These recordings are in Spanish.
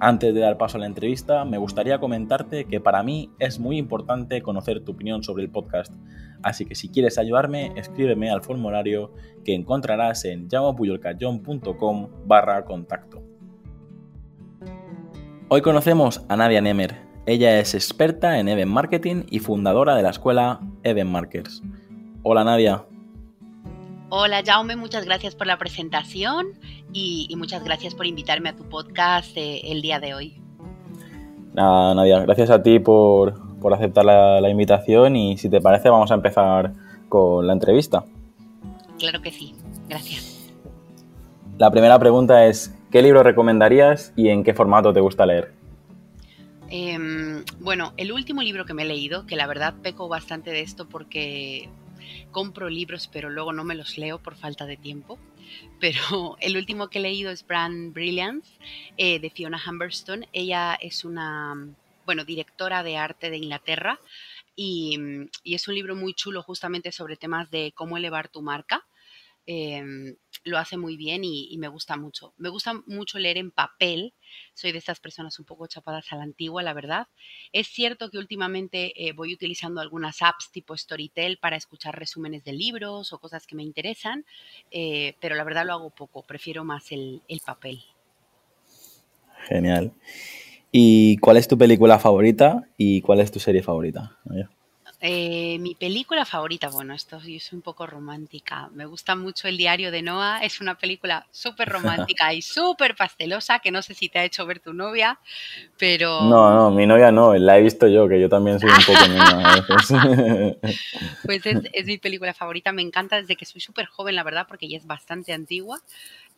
Antes de dar paso a la entrevista, me gustaría comentarte que para mí es muy importante conocer tu opinión sobre el podcast, así que si quieres ayudarme, escríbeme al formulario que encontrarás en llamopuyolcayón.com barra contacto. Hoy conocemos a Nadia Nemer. Ella es experta en Event Marketing y fundadora de la escuela Event Markers. Hola Nadia. Hola Jaume, muchas gracias por la presentación y, muchas gracias por invitarme a tu podcast eh, el día de hoy. Nada, Nadia, gracias a ti por, aceptar la, invitación y si te parece vamos a empezar con la entrevista. Claro que sí, gracias. La primera pregunta es, ¿qué libro recomendarías y en qué formato te gusta leer? Em, bueno, el último libro que me he leído, que la verdad peco bastante de esto porque compro libros pero luego no me los leo por falta de tiempo. Pero el último que he leído es Brand Brilliance eh, de Fiona Humberstone. Ella es una, bueno, directora de arte de Inglaterra y, y es un libro muy chulo justamente sobre temas de cómo elevar tu marca. Em, lo hace muy bien y, me gusta mucho. Me gusta mucho leer en papel. Soy de estas personas un poco chapadas a la antigua, la verdad. Es cierto que últimamente eh, voy utilizando algunas apps tipo Storytel para escuchar resúmenes de libros o cosas que me interesan, eh, pero la verdad lo hago poco. Prefiero más el, papel. Genial. ¿Y cuál es tu película favorita y cuál es tu serie favorita? Eh, mi película favorita, bueno, esto yo soy un poco romántica. Me gusta mucho El diario de Noah. Es una película súper romántica y súper pastelosa que no sé si te ha hecho ver tu novia, pero... No, no, mi novia no, la he visto yo, que yo también soy un poco niña a veces. Pues es, mi película favorita. Me encanta desde que soy súper joven, la verdad, porque ya es bastante antigua.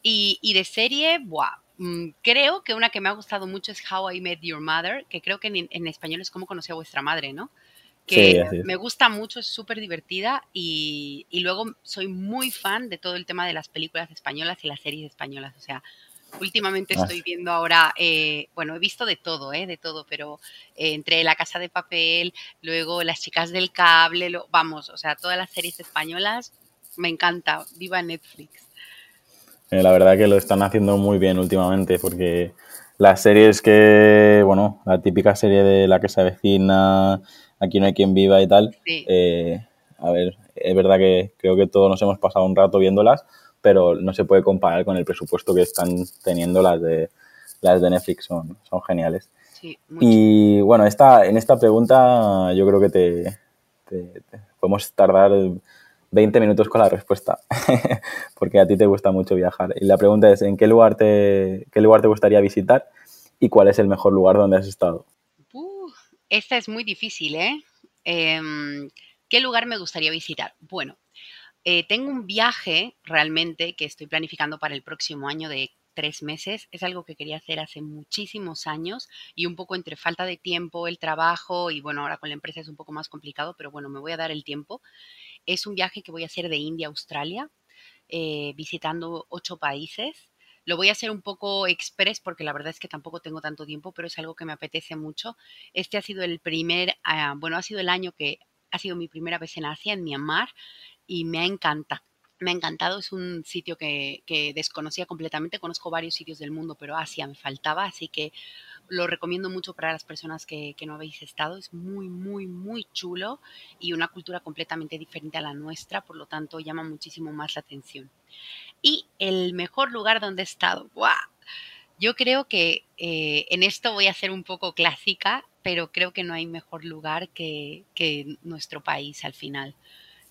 Y, de serie, buah, mm, creo que una que me ha gustado mucho es How I Met Your Mother, que creo que en, en español es como conocí a vuestra madre, ¿no? Que me gusta mucho, es súper divertida y, luego soy muy fan de todo el tema de las películas españolas y las series españolas. O sea, últimamente ah. estoy viendo ahora, eh, bueno, he visto de todo, eh, de todo, pero eh, entre La Casa de Papel, luego Las Chicas del Cable, lo, vamos, o sea, todas las series españolas, me encanta, viva Netflix. la verdad que lo están haciendo muy bien últimamente porque las series que, bueno, la típica serie de La Casa Vecina, aquí no hay quien viva y tal. Eh, a ver, es verdad que creo que todos nos hemos pasado un rato viéndolas, pero no se puede comparar con el presupuesto que están teniendo las de, las de Netflix, son, son geniales. y bueno, esta, en esta pregunta yo creo que te, podemos tardar 20 minutos con la respuesta, porque a ti te gusta mucho viajar. Y la pregunta es, ¿en qué lugar te, qué lugar te gustaría visitar y cuál es el mejor lugar donde has estado? Esta es muy difícil, ¿eh? Em, ¿Qué lugar me gustaría visitar? Bueno, eh, tengo un viaje realmente que estoy planificando para el próximo año de tres meses. Es algo que quería hacer hace muchísimos años y un poco entre falta de tiempo, el trabajo y bueno, ahora con la empresa es un poco más complicado, pero bueno, me voy a dar el tiempo. Es un viaje que voy a hacer de India a Australia, eh, visitando ocho países. Lo voy a hacer un poco express porque la verdad es que tampoco tengo tanto tiempo, pero es algo que me apetece mucho. Este ha sido el primer, ah, bueno, ha sido el año que ha sido mi primera vez en Asia, en Myanmar, y me ha encantado. Me ha encantado, es un sitio que, que desconocía completamente, conozco varios sitios del mundo, pero Asia me faltaba, así que lo recomiendo mucho para las personas que, no habéis estado. Es muy, muy, muy chulo y una cultura completamente diferente a la nuestra, por lo tanto llama muchísimo más la atención. Y el mejor lugar donde he estado, ¡buah! Yo creo que eh, en esto voy a ser un poco clásica, pero creo que no hay mejor lugar que, que nuestro país al final.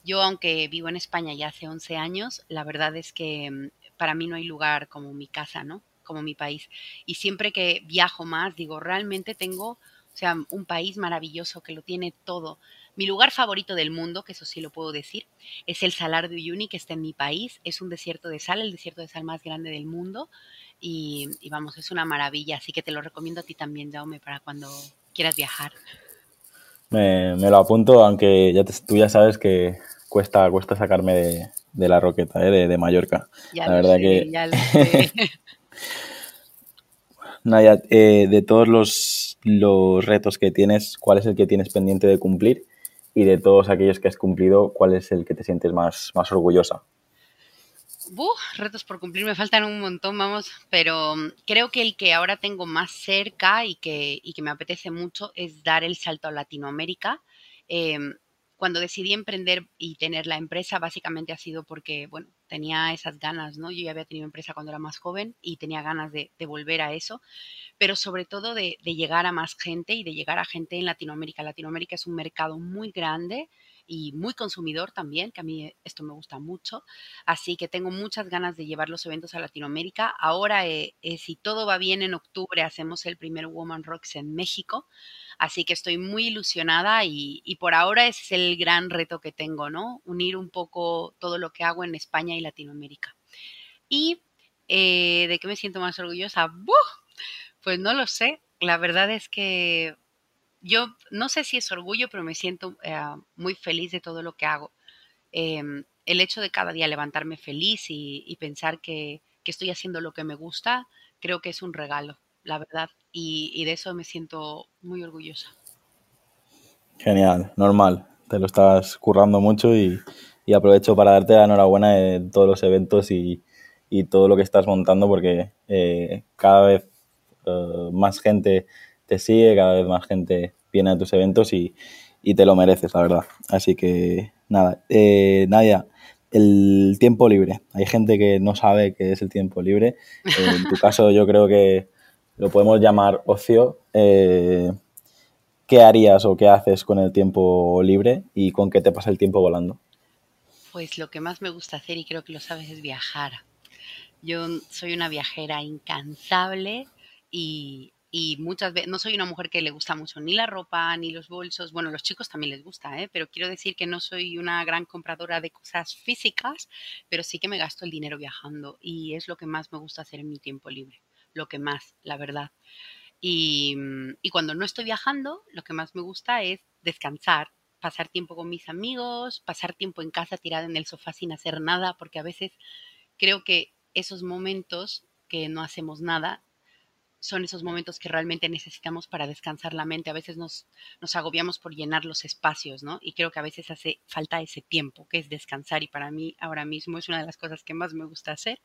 Yo, aunque vivo en España ya hace 11 años, la verdad es que mm, para mí no hay lugar como mi casa, ¿no? Como mi país. Y siempre que viajo más, digo, realmente tengo, o sea, un país maravilloso que lo tiene todo. Mi lugar favorito del mundo, que eso sí lo puedo decir, es el Salar de Uyuni, que está en mi país. Es un desierto de sal, el desierto de sal más grande del mundo. y, vamos, es una maravilla, así que te lo recomiendo a ti también, Jaume, para cuando quieras viajar. Me, lo apunto, aunque ya tú ya sabes que cuesta, cuesta sacarme de, la roqueta, ¿eh? de, Mallorca. Ya la verdad que... Ya lo sé. Nadia, eh, de todos los, los retos que tienes, ¿cuál es el que tienes pendiente de cumplir? Y de todos aquellos que has cumplido, ¿cuál es el que te sientes más, más orgullosa? retos por cumplir me faltan un montón, vamos, pero mm, creo que el que ahora tengo más cerca y que, y que me apetece mucho es dar el salto a Latinoamérica. Em, cuando decidí emprender y tener la empresa, básicamente ha sido porque, bueno, tenía esas ganas, ¿no? Yo ya había tenido empresa cuando era más joven y tenía ganas de, volver a eso, pero sobre todo de, llegar a más gente y de llegar a gente en Latinoamérica. Latinoamérica es un mercado muy grande y muy consumidor también, que a mí esto me gusta mucho. Así que tengo muchas ganas de llevar los eventos a Latinoamérica. Ahora, eh, eh, si todo va bien, en octubre hacemos el primer Woman Rocks en México. Así que estoy muy ilusionada y, por ahora ese es el gran reto que tengo, ¿no? Unir un poco todo lo que hago en España y Latinoamérica. ¿Y eh, de qué me siento más orgullosa? Pues no lo sé. La verdad es que yo no sé si es orgullo, pero me siento eh, muy feliz de todo lo que hago. Em, el hecho de cada día levantarme feliz y, pensar que, estoy haciendo lo que me gusta, creo que es un regalo, la verdad. Y, de eso me siento muy orgullosa. Genial, normal. Te lo estás currando mucho y, aprovecho para darte la enhorabuena de todos los eventos y, todo lo que estás montando porque eh, cada vez eh, más gente te sigue, cada vez más gente viene a tus eventos y, te lo mereces, la verdad. Así que nada, eh, Nadia, el tiempo libre. Hay gente que no sabe qué es el tiempo libre. Eh, en tu caso yo creo que lo podemos llamar ocio. Eh, ¿Qué harías o qué haces con el tiempo libre y con qué te pasa el tiempo volando? Pues lo que más me gusta hacer, y creo que lo sabes, es viajar. Yo soy una viajera incansable y y muchas veces, no soy una mujer que le gusta mucho ni la ropa, ni los bolsos, bueno, los chicos también les gusta, ¿eh? pero quiero decir que no soy una gran compradora de cosas físicas, pero sí que me gasto el dinero viajando y es lo que más me gusta hacer en mi tiempo libre, lo que más, la verdad. Y, mm, y cuando no estoy viajando, lo que más me gusta es descansar, pasar tiempo con mis amigos, pasar tiempo en casa tirada en el sofá sin hacer nada, porque a veces creo que esos momentos que no hacemos nada son esos momentos que realmente necesitamos para descansar la mente. A veces nos, nos agobiamos por llenar los espacios, ¿no? Y creo que a veces hace falta ese tiempo, que es descansar, y para mí ahora mismo es una de las cosas que más me gusta hacer.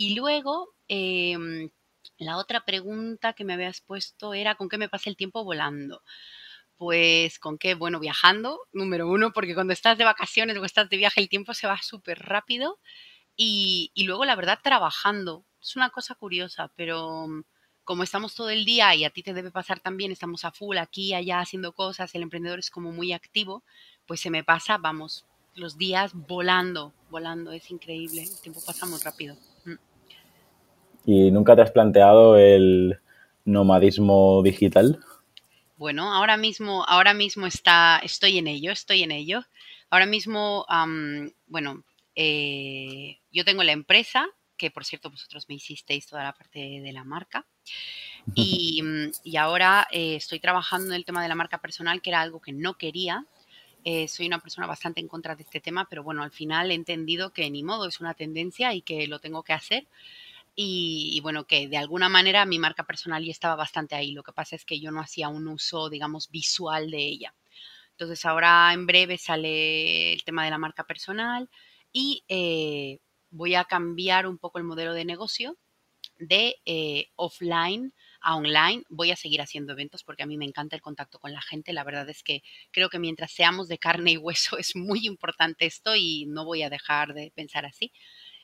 Y luego, em, la otra pregunta que me habías puesto era, ¿con qué me pasa el tiempo volando? Pues con qué, bueno, viajando, número uno, porque cuando estás de vacaciones o estás de viaje el tiempo se va súper rápido. Y, y luego, la verdad, trabajando. Es una cosa curiosa, pero como estamos todo el día y a ti te debe pasar también, estamos a full aquí, allá haciendo cosas, el emprendedor es como muy activo, pues se me pasa, vamos, los días volando, volando, es increíble, el tiempo pasa muy rápido. ¿Y nunca te has planteado el nomadismo digital? Bueno, ahora mismo, ahora mismo está, estoy en ello, estoy en ello. Ahora mismo, bueno, eh, yo tengo la empresa, que por cierto vosotros me hicisteis toda la parte de la marca. Y, y ahora eh, estoy trabajando en el tema de la marca personal, que era algo que no quería. Eh, soy una persona bastante en contra de este tema, pero bueno, al final he entendido que ni modo, es una tendencia y que lo tengo que hacer. Y, bueno, que de alguna manera mi marca personal ya estaba bastante ahí. Lo que pasa es que yo no hacía un uso, digamos, visual de ella. Entonces ahora en breve sale el tema de la marca personal y eh, voy a cambiar un poco el modelo de negocio de eh, offline a online. Voy a seguir haciendo eventos porque a mí me encanta el contacto con la gente. La verdad es que creo que mientras seamos de carne y hueso es muy importante esto y no voy a dejar de pensar así.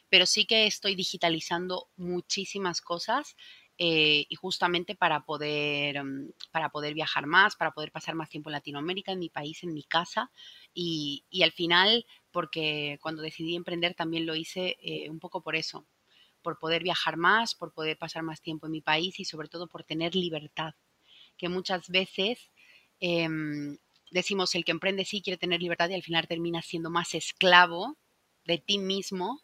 Pero sí que estoy digitalizando muchísimas cosas eh, y justamente para poder, mm, para poder viajar más, para poder pasar más tiempo en Latinoamérica, en mi país, en mi casa. Y, y al final porque cuando decidí emprender también lo hice eh, un poco por eso, por poder viajar más, por poder pasar más tiempo en mi país y sobre todo por tener libertad, que muchas veces em, decimos el que emprende sí quiere tener libertad y al final termina siendo más esclavo de ti mismo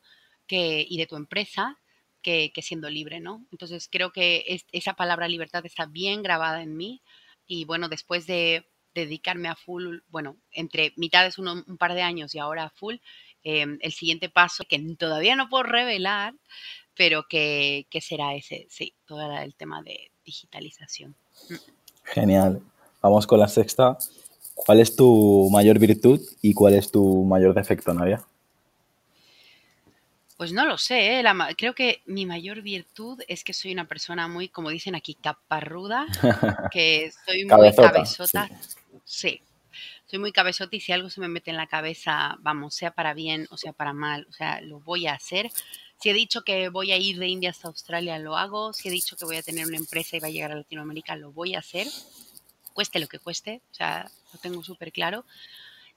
que, y de tu empresa que, siendo libre, ¿no? Entonces creo que esa palabra libertad está bien grabada en mí y bueno, después de dedicarme a full, bueno, entre mitades un, un par de años y ahora a full, em, el siguiente paso que todavía no puedo revelar, pero que, será ese, sí, todo el tema de digitalización. Mm. Genial. Vamos con la sexta. ¿Cuál es tu mayor virtud y cuál es tu mayor defecto, Nadia? Pues no lo sé, ¿eh? creo que mi mayor virtud es que soy una persona muy, como dicen aquí, caparruda, que soy muy cabezota. Sí. soy muy cabezota y si algo se me mete en la cabeza, vamos, sea para bien o sea para mal, o sea, lo voy a hacer. Si he dicho que voy a ir de India hasta Australia, lo hago. Si he dicho que voy a tener una empresa y va a llegar a Latinoamérica, lo voy a hacer. Cueste lo que cueste, o sea, lo tengo súper claro.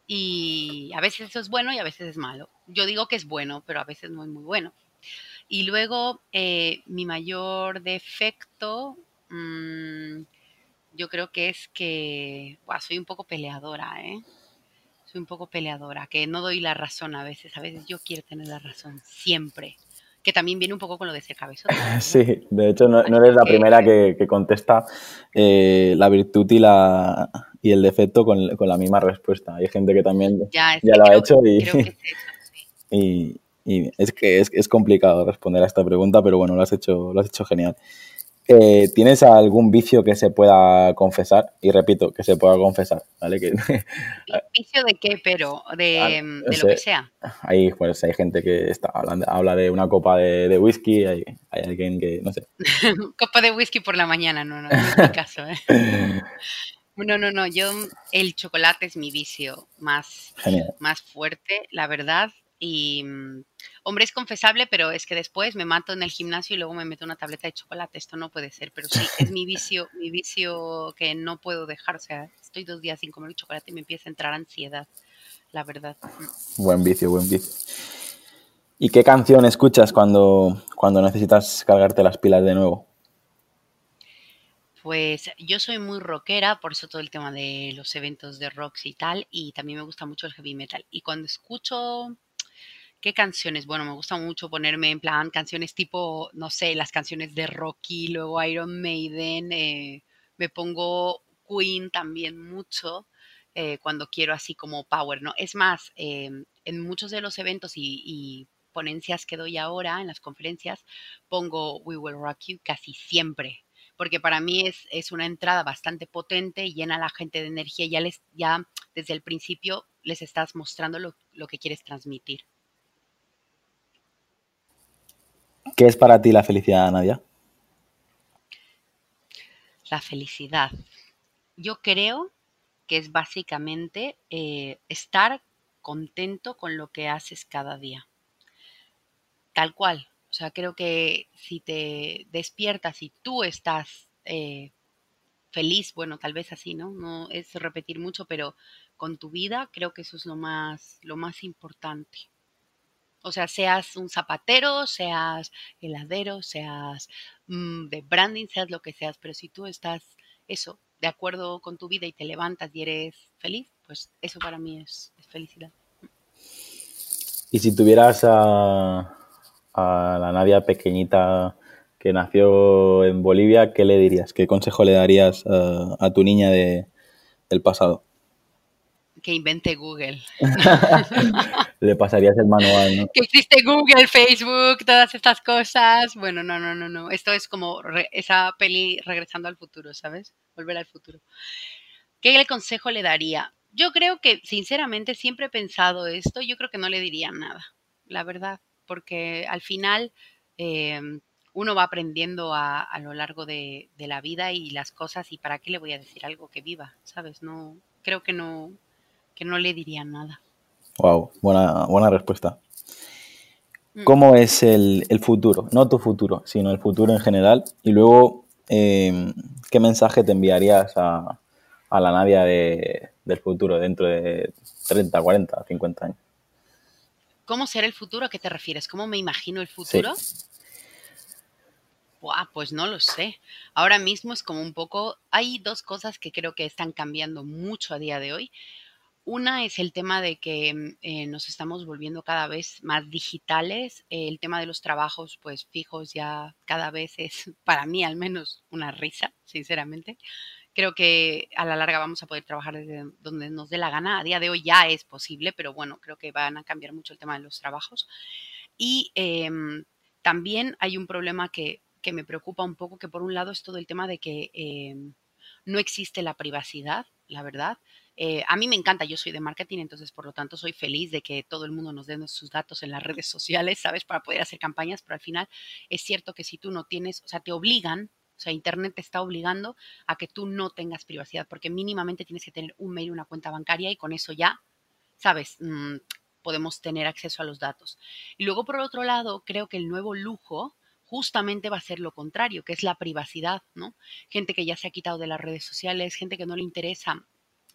Y a veces eso es bueno y a veces es malo. Yo digo que es bueno, pero a veces no es muy bueno. Y luego, eh, mi mayor defecto, mm, yo creo que es que soy un poco peleadora, ¿eh? Soy un poco peleadora, que no doy la razón a veces. A veces yo quiero tener la razón, siempre que también viene un poco con lo de ser cabezón. Sí, de hecho no, eres la primera que, contesta eh, la virtud y, la, y el defecto con, la misma respuesta. Hay gente que también ya, lo ha hecho y, y, y, es que es, es, complicado responder a esta pregunta, pero bueno, lo has hecho, lo has hecho genial. Eh, ¿Tienes algún vicio que se pueda confesar? Y repito, que se pueda confesar, ¿vale? Que, ¿Vicio de qué, pero? ¿De, mm, lo que sea? Hay, pues, hay gente que está hablando, habla de una copa de, whisky, hay, hay, alguien que, no sé. copa de whisky por la mañana, no, no, no es mi caso, ¿eh? No, no, no, yo, el chocolate es mi vicio más, más fuerte, la verdad. Y, mm, hombre, es confesable, pero es que después me mato en el gimnasio y luego me meto una tableta de chocolate. Esto no puede ser, pero sí, es mi vicio, mi vicio que no puedo dejar. O sea, estoy dos días sin comer chocolate y me empieza a entrar ansiedad, la verdad. Buen vicio, buen vicio. ¿Y qué canción escuchas cuando, cuando necesitas cargarte las pilas de nuevo? Pues yo soy muy rockera, por eso todo el tema de los eventos de rocks y tal, y también me gusta mucho el heavy metal. Y cuando escucho ¿Qué canciones? Bueno, me gusta mucho ponerme en plan canciones tipo, no sé, las canciones de Rocky, luego Iron Maiden, eh, me pongo Queen también mucho eh, cuando quiero así como power, ¿no? Es más, em, en muchos de los eventos y, ponencias que doy ahora, en las conferencias, pongo We Will Rock You casi siempre, porque para mí es, es, una entrada bastante potente, llena a la gente de energía, ya, les, ya desde el principio les estás mostrando lo que quieres transmitir. ¿Qué es para ti la felicidad, Nadia? La felicidad. Yo creo que es básicamente eh, estar contento con lo que haces cada día. Tal cual. O sea, creo que si te despiertas y tú estás eh, feliz, bueno, tal vez así, ¿no? No es repetir mucho, pero con tu vida creo que eso es lo más, lo más importante. O sea, seas un zapatero, seas heladero, seas mm, de branding, seas lo que seas, pero si tú estás eso, de acuerdo con tu vida y te levantas y eres feliz, pues eso para mí es, felicidad. Y si tuvieras a, la Nadia pequeñita que nació en Bolivia, ¿qué le dirías? ¿Qué consejo le darías a, tu niña de, del pasado? que invente Google. Le pasarías el manual, ¿no? Que existe Google, Facebook, todas estas cosas. Bueno, no, no, no, no. Esto es como esa peli regresando al futuro, ¿sabes? Volver al futuro. ¿Qué consejo le daría? Yo creo que, sinceramente, siempre he pensado esto. Yo creo que no le diría nada, la verdad, porque al final em, uno va aprendiendo a, lo largo de, de, la vida y las cosas y para qué le voy a decir algo que viva, ¿sabes? No, creo que no, que no le diría nada. Wow, buena, buena respuesta. Mm. ¿Cómo es el, futuro? No tu futuro, sino el futuro en general. Y luego, em, ¿qué mensaje te enviarías a, la Nadia del futuro dentro de 30, 40, 50 años? ¿Cómo será el futuro? ¿A qué te refieres? ¿Cómo me imagino el futuro? pues no lo sé. Ahora mismo es como un poco, hay dos cosas que creo que están cambiando mucho a día de hoy. Una es el tema de que mm, eh, nos estamos volviendo cada vez más digitales. El tema de los trabajos, pues fijos, ya cada vez es, para mí al menos, una risa, sinceramente. Creo que a la larga vamos a poder trabajar donde nos dé la gana. A día de hoy ya es posible, pero bueno, creo que van a cambiar mucho el tema de los trabajos. Y em, también hay un problema que, que, me preocupa un poco, que por un lado es todo el tema de que em, no existe la privacidad, la verdad. Eh, a mí me encanta, yo soy de marketing, entonces por lo tanto soy feliz de que todo el mundo nos dé sus datos en las redes sociales, ¿sabes? Para poder hacer campañas, pero al final es cierto que si tú no tienes, o sea, te obligan, o sea, Internet te está obligando a que tú no tengas privacidad, porque mínimamente tienes que tener un mail, una cuenta bancaria y con eso ya, ¿sabes? Mm, podemos tener acceso a los datos. Y luego, por otro lado, creo que el nuevo lujo justamente va a ser lo contrario, que es la privacidad, ¿no? Gente que ya se ha quitado de las redes sociales, gente que no le interesa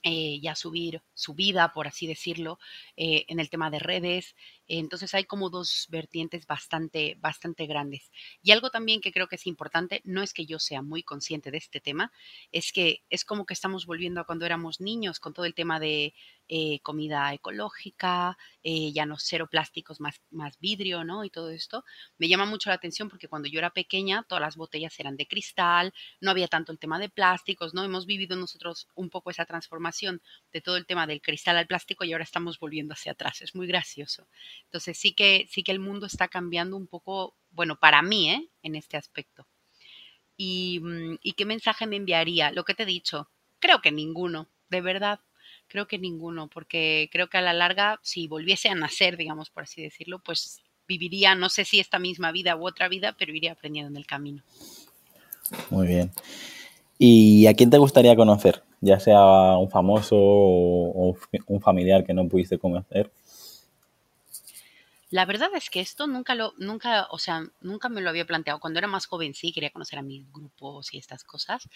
eh, ya subir su vida, por así decirlo, eh, en el tema de redes. Entonces hay como dos vertientes bastante, bastante grandes. Y algo también que creo que es importante, no es que yo sea muy consciente de este tema, es que es como que estamos volviendo a cuando éramos niños con todo el tema de eh, comida ecológica, eh, ya no cero plásticos, más, más vidrio, ¿no? Y todo esto. Me llama mucho la atención porque cuando yo era pequeña, todas las botellas eran de cristal, no había tanto el tema de plásticos, ¿no? Hemos vivido nosotros un poco esa transformación de todo el tema del cristal al plástico y ahora estamos volviendo hacia atrás. Es muy gracioso. Entonces sí que, sí que el mundo está cambiando un poco, bueno, para mí, ¿eh? En este aspecto. Y, mm, ¿Y qué mensaje me enviaría? Lo que te he dicho, creo que ninguno, de verdad Creo que ninguno, porque creo que a la larga, si volviese a nacer, digamos, por así decirlo, pues viviría, no sé si esta misma vida u otra vida, pero iría aprendiendo en el camino. Muy bien. ¿Y a quién te gustaría conocer? Ya sea un famoso o un familiar que no pudiste conocer. La verdad es que esto nunca lo, nunca, o sea, nunca me lo había planteado. Cuando era más joven sí quería conocer a mis grupos y estas cosas,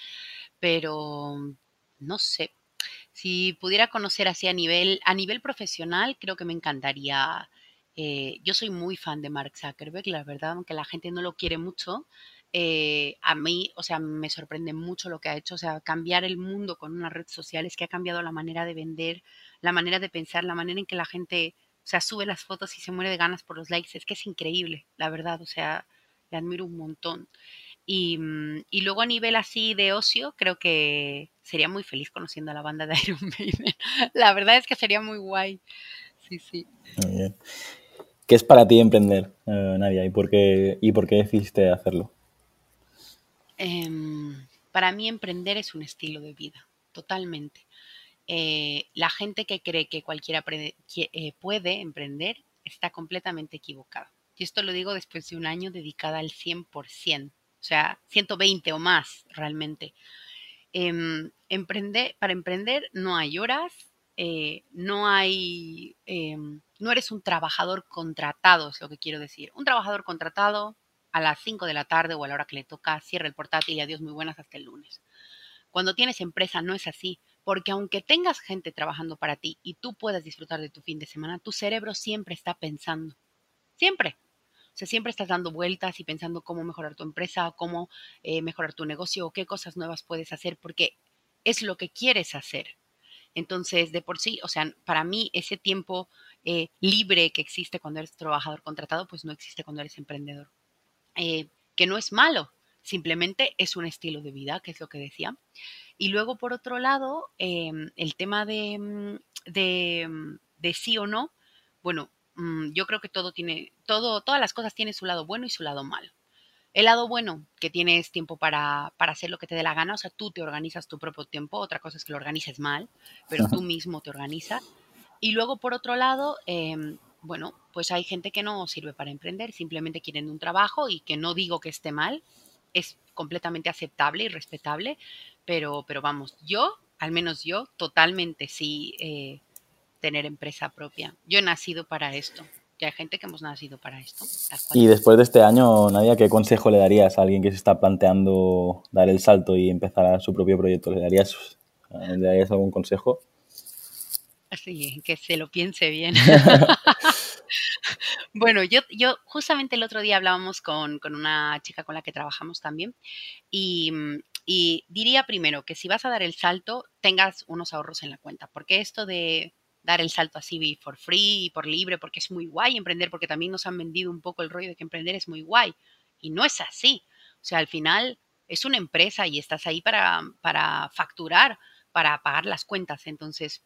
pero no sé, si pudiera conocer así a nivel, a nivel profesional, creo que me encantaría. Eh, yo soy muy fan de Mark Zuckerberg, la verdad, aunque la gente no lo quiere mucho. Eh, a mí, o sea, me sorprende mucho lo que ha hecho, o sea, cambiar el mundo con una red social es que ha cambiado la manera de vender, la manera de pensar, la manera en que la gente, o sea, sube las fotos y se muere de ganas por los likes, es que es increíble, la verdad, o sea, le admiro un montón. Y, mm, y, luego a nivel así de ocio, creo que sería muy feliz conociendo a la banda de Iron Maiden. La verdad es que sería muy guay. Sí, sí. Muy bien. ¿Qué es para ti emprender, eh, Nadia? ¿Y por, qué, ¿Y por qué decidiste hacerlo? Eh, para mí emprender es un estilo de vida, totalmente. Eh, la gente que cree que cualquiera eh, puede emprender está completamente equivocada. Y esto lo digo después de un año dedicada al 100% o sea, 120 o más realmente. Em, para emprender no hay horas, eh, no hay, em, no eres un trabajador contratado, es lo que quiero decir. Un trabajador contratado a las 5 de la tarde o a la hora que le toca, cierra el portátil y adiós muy buenas hasta el lunes. Cuando tienes empresa no es así, porque aunque tengas gente trabajando para ti y tú puedas disfrutar de tu fin de semana, tu cerebro siempre está pensando. Siempre. O sea, siempre estás dando vueltas y pensando cómo mejorar tu empresa, cómo eh, mejorar tu negocio, qué cosas nuevas puedes hacer, porque es lo que quieres hacer. Entonces, de por sí, o sea, para mí ese tiempo eh, libre que existe cuando eres trabajador contratado, pues no existe cuando eres emprendedor. Eh, que no es malo, simplemente es un estilo de vida, que es lo que decía. Y luego, por otro lado, em, el tema de, mm, de, mm, de sí o no, bueno, Mm, yo creo que todo tiene, todo, todas las cosas tienen su lado bueno y su lado malo. El lado bueno, que tienes tiempo para, para, hacer lo que te dé la gana, o sea, tú te organizas tu propio tiempo, otra cosa es que lo organices mal, pero tú mismo te organizas. Y luego, por otro lado, em, bueno, pues hay gente que no sirve para emprender, simplemente quieren un trabajo y que no digo que esté mal, es completamente aceptable y respetable, pero, pero vamos, yo, al menos yo, totalmente sí. Eh, tener empresa propia. Yo he nacido para esto. Y hay gente que hemos nacido para esto. Y después de este año, Nadia, ¿qué consejo le darías a alguien que se está planteando dar el salto y empezar a su propio proyecto? ¿Le darías, ¿le darías algún consejo? Sí, que se lo piense bien. bueno, yo, yo justamente el otro día hablábamos con, con, una chica con la que trabajamos también y, y diría primero que si vas a dar el salto, tengas unos ahorros en la cuenta, porque esto de dar el salto así for free por libre, porque es muy guay emprender, porque también nos han vendido un poco el rollo de que emprender es muy guay. Y no es así. O sea, al final es una empresa y estás ahí para, para facturar, para pagar las cuentas. Entonces,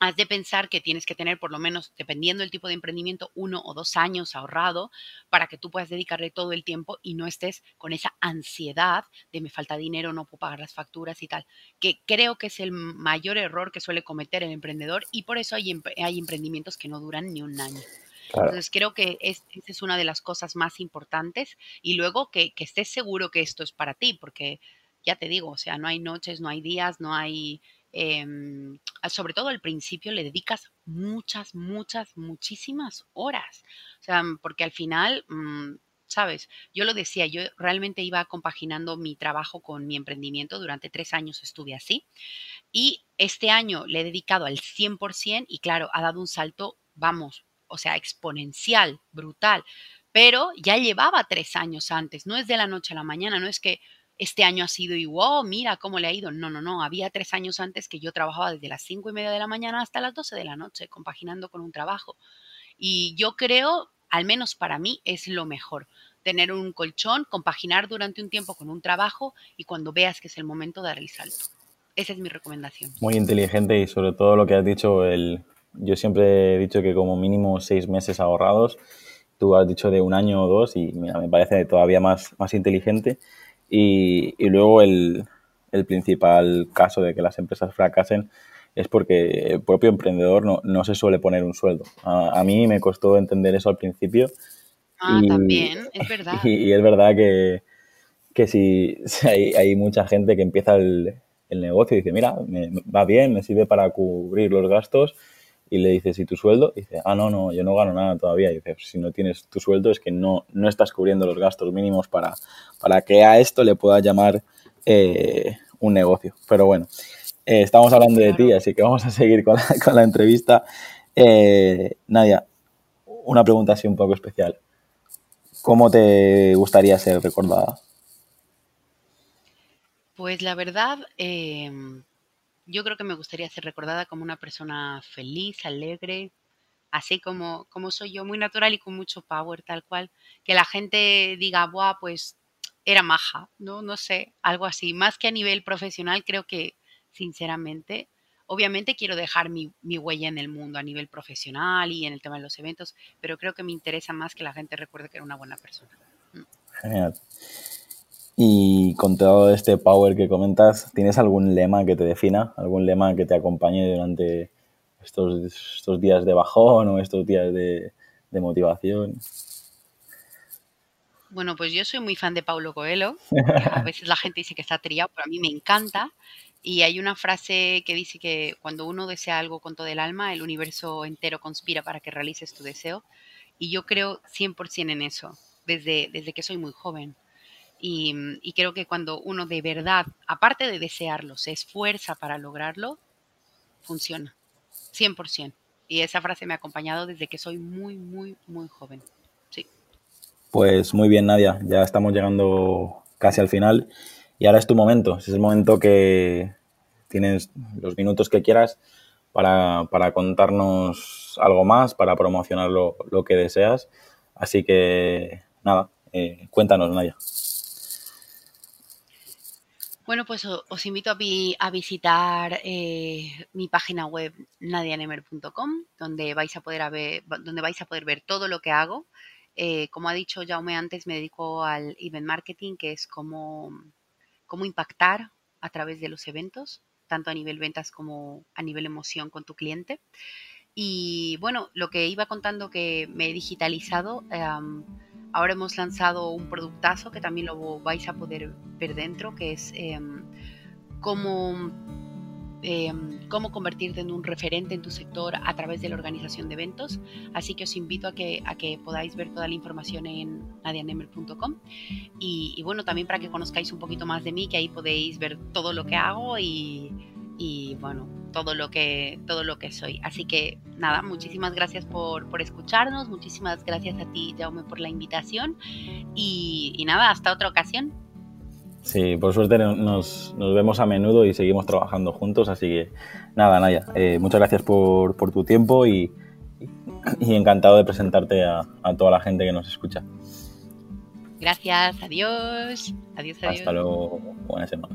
has de pensar que tienes que tener por lo menos, dependiendo del tipo de emprendimiento, uno o dos años ahorrado para que tú puedas dedicarle todo el tiempo y no estés con esa ansiedad de me falta dinero, no puedo pagar las facturas y tal, que creo que es el mayor error que suele cometer el emprendedor y por eso hay, hay emprendimientos que no duran ni un año. Entonces creo que esa es una de las cosas más importantes y luego que, que estés seguro que esto es para ti, porque ya te digo, o sea, no hay noches, no hay días, no hay Em, sobre todo al principio le dedicas muchas, muchas, muchísimas horas. O sea, porque al final, mm, sabes, yo lo decía, yo realmente iba compaginando mi trabajo con mi emprendimiento. Durante tres años estuve así. Y este año le he dedicado al 100% y claro, ha dado un salto, vamos, o sea, exponencial, brutal. Pero ya llevaba tres años antes, no es de la noche a la mañana, no es que este año ha sido igual, mira cómo le ha ido. No, no, no, había tres años antes que yo trabajaba desde las cinco y media de la mañana hasta las doce de la noche, compaginando con un trabajo. Y yo creo, al menos para mí, es lo mejor. Tener un colchón, compaginar durante un tiempo con un trabajo y cuando veas que es el momento, dar el salto. Esa es mi recomendación. Muy inteligente y sobre todo lo que has dicho, el, yo siempre he dicho que como mínimo seis meses ahorrados, tú has dicho de un año o dos y mira, me parece todavía más, más inteligente y, luego el, principal caso de que las empresas fracasen es porque el propio emprendedor no, se suele poner un sueldo. A, mí me costó entender eso al principio. Ah, también, es verdad. Y, es verdad que, que si, hay, mucha gente que empieza el, el negocio y dice, mira, me, va bien, me sirve para cubrir los gastos, y le dices, ¿y tu sueldo? Y dice, ah, no, no, yo no gano nada todavía. Y dice, si no tienes tu sueldo es que no, no estás cubriendo los gastos mínimos para, para que a esto le pueda llamar eh, un negocio. Pero bueno, eh, estamos hablando de ti, así que vamos a seguir con la, con la entrevista. Eh, Nadia, una pregunta así un poco especial. ¿Cómo te gustaría ser recordada? Pues la verdad, yo creo que me gustaría ser recordada como una persona feliz, alegre, así como, como soy yo, muy natural y con mucho power, tal cual. Que la gente diga, Buah, pues era maja, ¿no? No sé, algo así. Más que a nivel profesional, creo que, sinceramente, obviamente quiero dejar mi, mi, huella en el mundo a nivel profesional y en el tema de los eventos, pero creo que me interesa más que la gente recuerde que era una buena persona. Mm. Genial. Y con todo este power que comentas, ¿tienes algún lema que te defina? ¿Algún lema que te acompañe durante estos, estos días de bajón o estos días de, motivación? Bueno, pues yo soy muy fan de Paulo Coelho. A veces la gente dice que está trillado, pero a mí me encanta. Y hay una frase que dice que cuando uno desea algo con todo el alma, el universo entero conspira para que realices tu deseo. Y yo creo 100% en eso, desde, desde que soy muy joven. Mm, y, creo que cuando uno de verdad, aparte de desearlo, se esfuerza para lograrlo, funciona. 100%. Y esa frase me ha acompañado desde que soy muy, muy, muy joven. Sí. Pues muy bien, Nadia. Ya estamos llegando casi al final. Y ahora es tu momento. Es el momento que tienes los minutos que quieras para, contarnos algo más, para promocionar lo, que deseas. Así que, nada, eh, cuéntanos, Nadia. Bueno, pues os invito a, visitar eh, mi página web nadianemer.com, donde vais a poder ver, donde vais a poder ver todo lo que hago. Eh, como ha dicho Jaume antes, me dedico al event marketing, que es cómo impactar a través de los eventos, tanto a nivel ventas como a nivel emoción con tu cliente. Y bueno, lo que iba contando que me he digitalizado. Ahora hemos lanzado un productazo que también lo vais a poder ver dentro, que es em, cómo, em, cómo convertirte en un referente en tu sector a través de la organización de eventos. Así que os invito a que, a que podáis ver toda la información en nadianemer.com. Y, y bueno, también para que conozcáis un poquito más de mí, que ahí podéis ver todo lo que hago y, y bueno, todo lo que, todo lo que soy. Así que nada, muchísimas gracias por, escucharnos, muchísimas gracias a ti, Jaume, por la invitación y, y nada, hasta otra ocasión. Sí, por suerte nos, vemos a menudo y seguimos trabajando juntos, así que nada, Naya, eh, muchas gracias por, tu tiempo y, encantado de presentarte a, toda la gente que nos escucha. Gracias, adiós. Adiós, adiós. Hasta luego, buena semana.